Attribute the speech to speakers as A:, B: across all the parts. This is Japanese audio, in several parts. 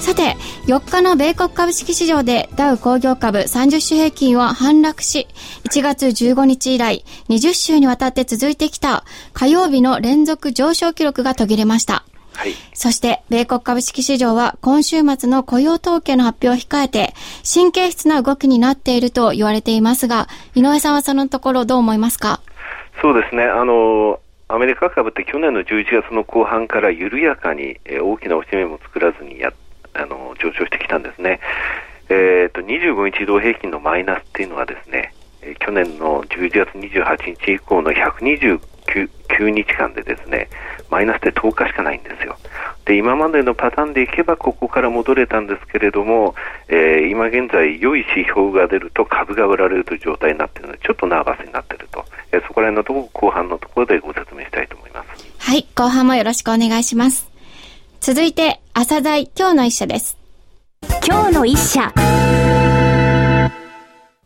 A: さて4日の米国株式市場でダウ工業株30種平均は反落し1月15日以来20週にわたって続いてきた火曜日の連続上昇記録が途切れました
B: はい。
A: そして、米国株式市場は今週末の雇用統計の発表を控えて、神経質な動きになっていると言われていますが、井上さんはそのところどう思いますか？
B: そうですね。あの、アメリカ株って去年の11月の後半から緩やかに、えー、大きな押し目も作らずにやあの上昇してきたんですね。えーと、25日移動平均のマイナスっていうのはですね、去年の11月28日以降の129 9日間でですねマイナスで10日しかないんですよ。で今までのパターンでいけばここから戻れたんですけれども、えー、今現在良い指標が出ると株が売られるという状態になっているのでちょっとナーバスになっていると、えー、そこら辺のところ後半のところでご説明したいと思います。
A: はい、後半もよろしくお願いします。続いて、朝鮮今日の一社です。
C: 今日の一社。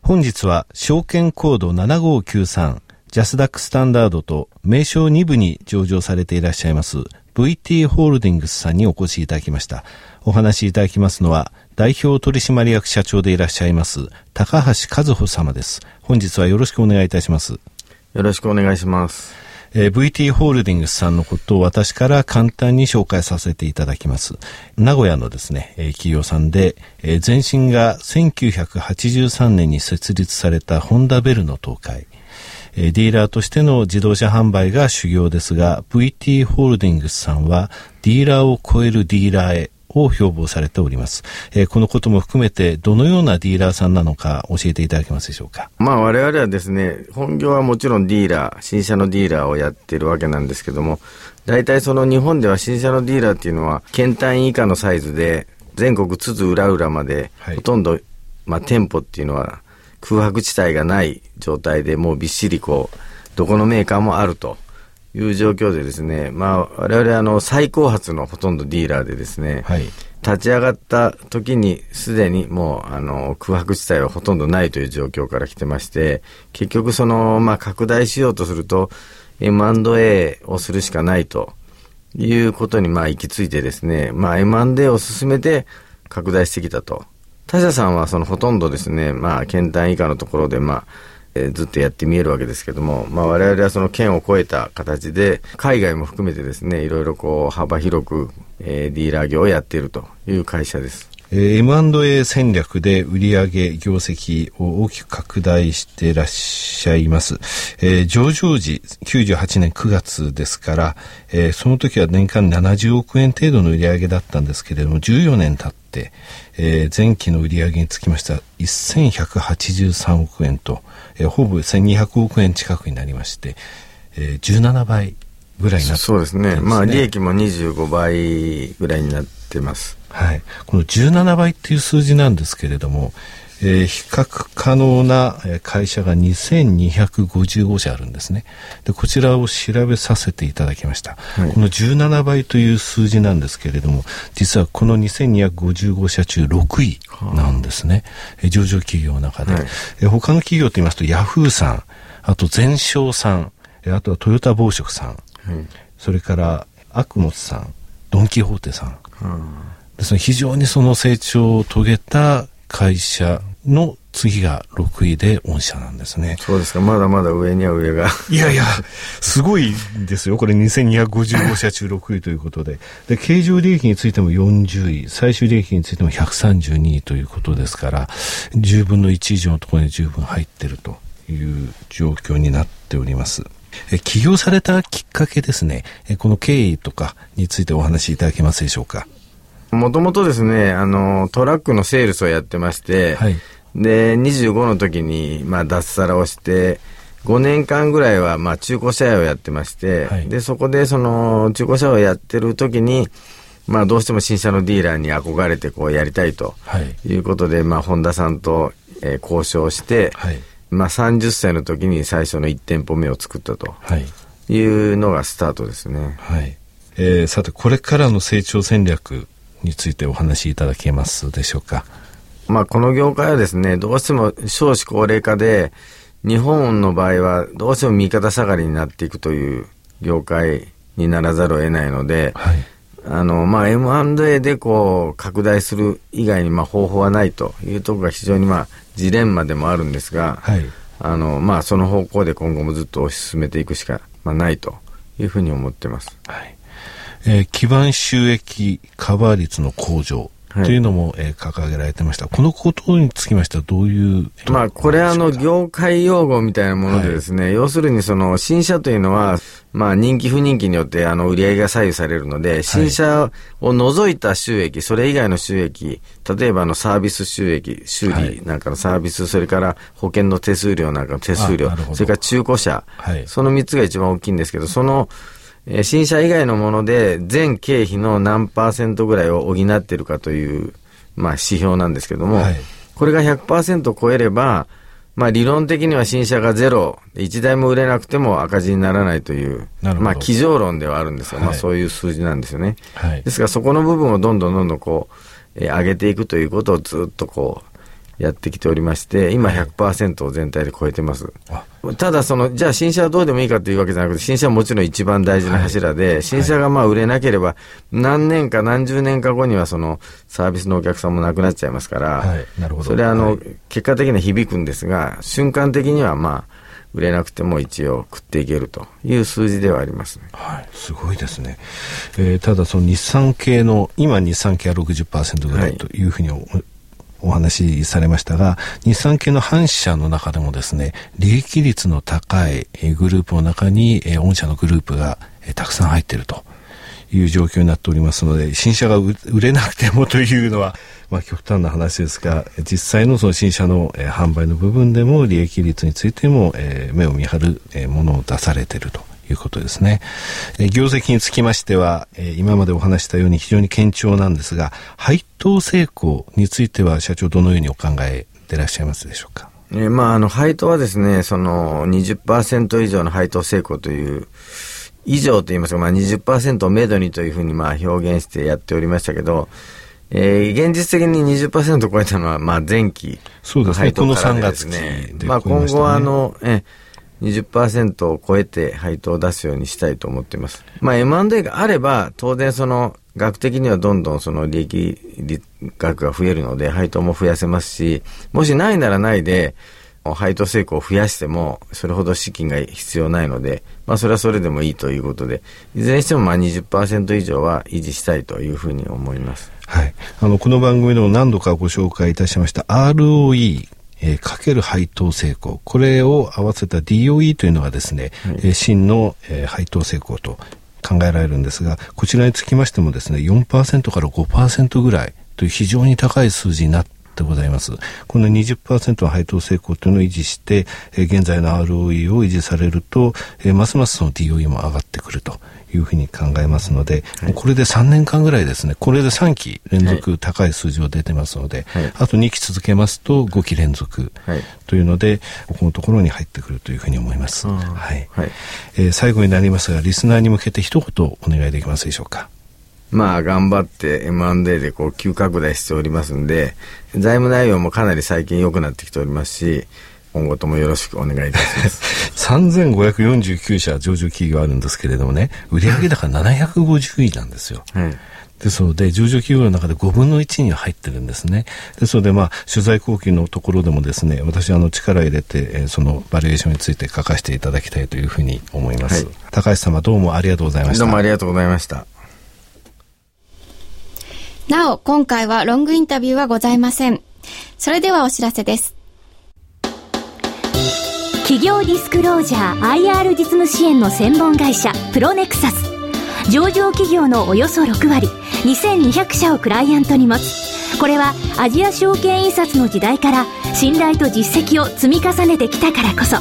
D: 本日は証券コード7593ジャスダックスタンダードと名称2部に上場されていらっしゃいます VT ホールディングスさんにお越しいただきました。お話しいただきますのは代表取締役社長でいらっしゃいます高橋和穂様です。本日はよろしくお願いいたします。
E: よろしくお願いします。
D: えー、VT ホールディングスさんのことを私から簡単に紹介させていただきます。名古屋のですね、えー、企業さんで、えー、前身が1983年に設立されたホンダベルの東海。ディーラーとしての自動車販売が主業ですが、VT ホールディングスさんはディーラーを超えるディーラーへを標榜されております。えー、このことも含めて、どのようなディーラーさんなのか教えていただけますでしょうか？
E: まあ我々はですね、本業はもちろんディーラー、新車のディーラーをやってるわけなんですけども、大体その日本では新車のディーラーっていうのは、県単位以下のサイズで、全国津々浦々まで、ほとんど、まあ店舗っていうのは空白地帯がない状態でもうびっしりこう、どこのメーカーもあると。いう状況でですね、まあ、我々あの、最高発のほとんどディーラーでですね、はい、立ち上がった時にすでにもう、あの、空白地帯はほとんどないという状況から来てまして、結局その、まあ、拡大しようとすると、M&A をするしかないということに、まあ、行き着いてですね、まあ、M&A を進めて拡大してきたと。他社さんはそのほとんどですね、まあ、県単以下のところで、まあ、え、ずっとやって見えるわけですけども、まあ、我々はその県を越えた形で、海外も含めてですね、いろいろこう、幅広く、えー、ディーラー業をやっているという会社です。
D: M&A 戦略で売上業績を大きく拡大していらっしゃいます。えー、上場時98年9月ですから、えー、その時は年間70億円程度の売上だったんですけれども、14年経って、えー、前期の売上につきましては1183億円と、えー、ほぼ1200億円近くになりまして、えー、17倍ぐらいになって、ね、
E: そうですね。まあ利益も25倍ぐらいになってます。
D: はい。この17倍っていう数字なんですけれども、えー、比較可能な会社が2255社あるんですね。で、こちらを調べさせていただきました。はい、この17倍という数字なんですけれども、実はこの2255社中6位なんですね。はあ、上場企業の中で、はい、え他の企業と言いますと、ヤフーさん、あと全商さん、あとはトヨタ紡織さん、はい、それからアクモスさん、ドン・キホーテさん、はあですね、非常にその成長を遂げた会社の次が6位で御社なんですね。
E: そうですか。まだまだ上には上が。
D: いやいや、すごいですよ。これ2255社中6位ということで。で、経常利益についても40位、最終利益についても132位ということですから、10分の1以上のところに十分入ってるという状況になっております。え起業されたきっかけですね。この経緯とかについてお話しいただけますでしょうか？
E: もともとですね、あの、トラックのセールスをやってまして、はい、で、25の時に、まあ、脱サラをして、5年間ぐらいは、まあ、中古車屋をやってまして、はい、で、そこで、その、中古車をやってる時に、まあどうしても新車のディーラーに憧れてこうやりたいとい。うことで、はい、まあ本田さんと、えー、交渉して、はい、まあ30歳の時に最初の1店舗目を作ったというのがスタートですね。
D: はい。えー、さてこれからの成長戦略についてお話しいただけますでしょうか。
E: まあこの業界はですね、どうしても少子高齢化で、日本の場合はどうしても右肩下がりになっていくという業界にならざるを得ないので、はい、あの、まあ、M&A でこう、拡大する以外に、まあ、方法はないというところが非常に、まあ、ジレンマでもあるんですが、はい、あの、まあ、その方向で今後もずっと推し進めていくしか、まあ、ないというふうに思ってます。はい。
D: えー、基盤収益カバー率の向上というのも、えー、掲げられてました。このことにつきましてはどういう。
E: まあ、これあの、業界用語みたいなものでですね、はい、要するにその、新車というのは、まあ、人気不人気によってあの、売り上げが左右されるので、新車を除いた収益、それ以外の収益、例えばあの、サービス収益、修理なんかのサービス、それから保険の手数料なんかの手数料、それから中古車、はい、その3つが一番大きいんですけど、その、えー、新車以外のもので全経費の何パーセントぐらいを補っているかという、まあ、指標なんですけども、はい、これが100%超えれば、まあ、理論的には新車がゼロ、1台も売れなくても赤字にならないという、まあ、机上論ではあるんですが、はい、まあ、そういう数字なんですよね。はい、ですから、そこの部分をどんどんどんどんこう、えー、上げていくということをずっとこう、やってきておりまして、今100%を全体で超えてます。ただ、その、じゃあ新車はどうでもいいかというわけじゃなくて、新車はもちろん一番大事な柱で、はい、新車がまあ売れなければ、何年か何十年か後にはそのサービスのお客さんもなくなっちゃいますから、はい、なるほど。それはあの、はい、結果的には響くんですが、瞬間的にはまあ、売れなくても一応食っていけるという数字ではあります、ね、
D: はい、すごいですね。えー、ただその日産系の、今日産系は60%ぐらいというふうに、はいお話しされましたが、日産系の反社の中でもですね、利益率の高いグループの中に、御社のグループがたくさん入っていると。いう状況になっておりますので、新車が売れなくてもというのは、まあ、極端な話ですが、実際のその新車の、え販売の部分でも利益率についても、え目を見張る、えものを出されていると。いうことですね。え業績につきましては、え今までお話したように非常に堅調なんですが、配当成功については社長どのようにお考えでいらっしゃいますでしょうか？
E: えまあ、あの、配当はですね、その20%以上の配当成功という、以上と言いますか、まあ20%をめどにというふうにまあ表現してやっておりましたけど、えー、現実的に20%超えたのは、まあ前期、
D: そうですね、この3月期で、
E: まあ今後はあの、え20%を超えて配当を出すようにしたいと思っています。まあ M&A があれば、当然その、額的にはどんどんその利益額が増えるので、配当も増やせますし、もしないならないで、配当成功を増やしても、それほど資金が必要ないので、まあそれはそれでもいいということで、いずれにしてもまあ20%以上は維持したいというふうに思います。
D: はい。あの、この番組でも何度かご紹介いたしました ROE、えー、かける配当成功。これを合わせた DOE というのがですね、はい、えー、真の、えー、配当成功と考えられるんですが、こちらにつきましてもですね、4%から5%ぐらいという非常に高い数字になってでございます。この20%の配当成功というのを維持して、えー、現在の ROE を維持されると、えー、ますますその DOE も上がってくるというふうに考えますので、はい、これで3年間ぐらいですね、これで3期連続高い数字を出てますので、はい、あと2期続けますと5期連続というので、ここのところに入ってくるというふうに思います。はい。はい、えー、最後になりますが、リスナーに向けて一言お願いできますでしょうか。
E: まあ、頑張って M&A でこう急拡大しておりますんで、財務内容もかなり最近良くなってきておりますし、今後ともよろしくお願いいたします。
D: 3549社上場企業あるんですけれどもね、売上高750位なんですよ。はいですので、上場企業の中で5分の1に入ってるんですね。ですので、まあ、取材後期のところでもですね、私はあの力入れて、えー、そのバリエーションについて書かせていただきたいというふうに思います。はい、高橋様どうもありがとうございました。
E: どうもありがとうございました。
A: なお、今回はロングインタビューはございません。それではお知らせです。
C: 企業ディスクロージャー IR 実務支援の専門会社プロネクサス上場企業のおよそ6割2200社をクライアントに持つこれはアジア証券印刷の時代から信頼と実績を積み重ねてきたからこそ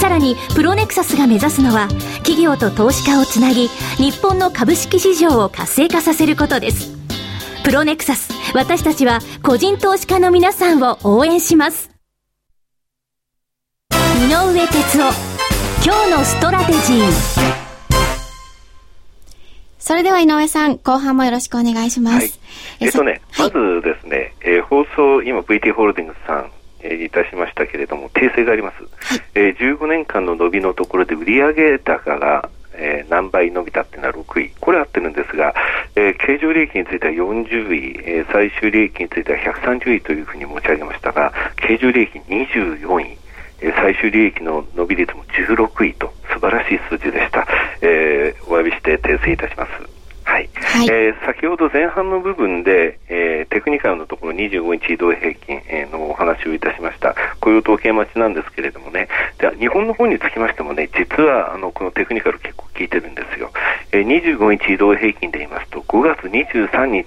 C: さらにプロネクサスが目指すのは企業と投資家をつなぎ日本の株式市場を活性化させることですプロネクサス。私たちは個人投資家の皆さんを応援します。井上哲夫。今日のストラテジー。
A: それでは井上さん、後半もよろしくお願いします。はい、
B: えっとね、まずですね、えー、放送、今 VT ホールディングスさん、えー、いたしましたけれども、訂正があります。はい、えー、15年間の伸びのところで売上高が、えー、何倍伸びたっていうのは6位。これ合ってるんですが、えー、経常利益については40位、えー、最終利益については130位というふうに申し上げましたが、経常利益24位。最終利益の伸び率も16位と素晴らしい数字でした。えー、お詫びして訂正いたします。はい。はい、えー、先ほど前半の部分で、えー、テクニカルのところ25日移動平均、えー、のお話をいたしました。雇用統計待ちなんですけれどもね。で日本の方につきましてもね、実はあのこのテクニカル結構効いてるんですよ。えー、25日移動平均で言いますと、5月23日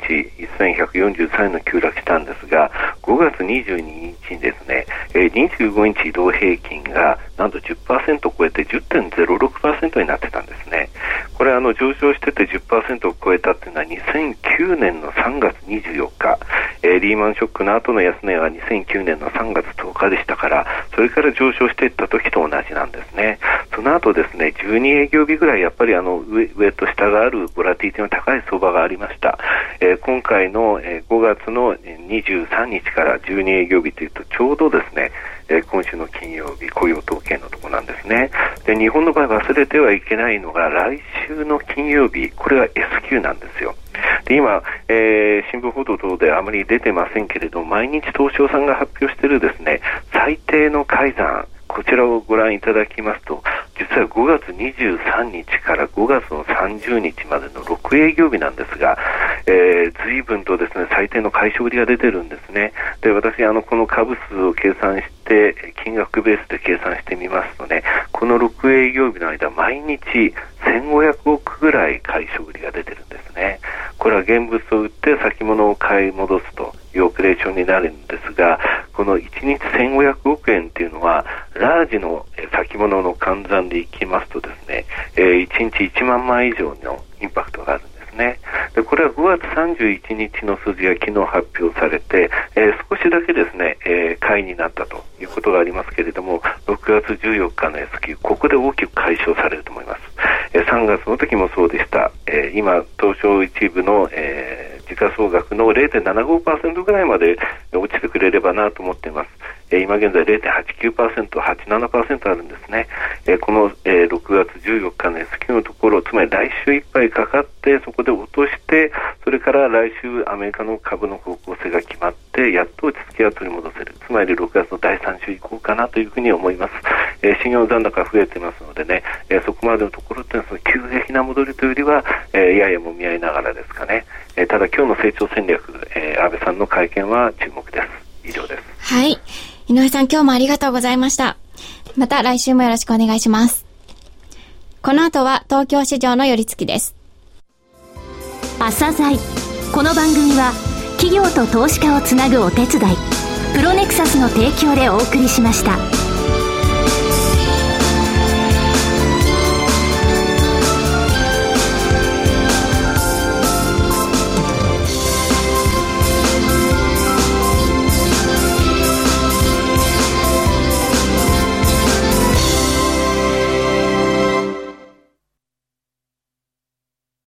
B: 1143円の急落したんですが、5月22日にですね、えー、25日移動平均がなんと10%を超えて10.06%になってたんですね。これあの上昇してて10%を超えたっていうのは2009年の3月24日、えー、リーマンショックの後の安値は2009年の3月10日でしたから、それから上昇していった時と同じなんですね。その後ですね、12営業日ぐらいやっぱりあの上上と下があるボラティティの高い相場がありました。えー、今回の、え、5月の23日から12営業日というとちょうどですね、え、今週の金曜日雇用統計のところなんですね。で、日本の場合忘れてはいけないのが来週の金曜日、これは S q なんですよ。で今、えー、新聞報道等であまり出てませんけれど毎日東証さんが発表しているですね最低の改ざんこちらをご覧いただきますと実は5月23日から5月の30日までの6営業日なんですが、えー、随分とですね最低の解消売りが出てるんですね。で私あのこの株数を計算して金額ベースで計算してみますとねこの6営業日の間毎日1500億ぐらい解消売りが出てるんですね。これは現物を売って先物を買い戻すというオペレーションになるんですが、この1日1500億円っていうのは、ラージの先物の換算でいきますとですね、えー、1日1万枚以上のインパクトがあるんですね。で、これは5月31日の数字が昨日発表されて、えー、少しだけですね、えー、買いになったということがありますけれども、6月14日の S q ここで大きく解消されると思います。えー、3月の時もそうでした。えー、今、東証一部の、えー時価総額の0.75%ぐらいまで落ちてくれればなと思っています。え今現在0.89%、87%あるんですね。えこの、え6月14日の S q のところ、つまり来週いっぱいかかって、そこで落として、それから来週アメリカの株の方向性が決まって、やっと落ち着きが取り戻せる。つまり6月の第3週以降かなというふうに思います。え信用残高が増えてますのでね、えそこまでのところっていうのは急激な戻りというよりは、えややもみ合いながらですかね。えただ今日の成長戦略、え安倍さんの会見は注目です。以上です。
A: はい。井上さん今日もありがとうございました。また来週もよろしくお願いします。この後は東京市場の寄り付きです。
C: 朝鮮この番組は企業と投資家をつなぐお手伝い、プロネクサスの提供でお送りしました。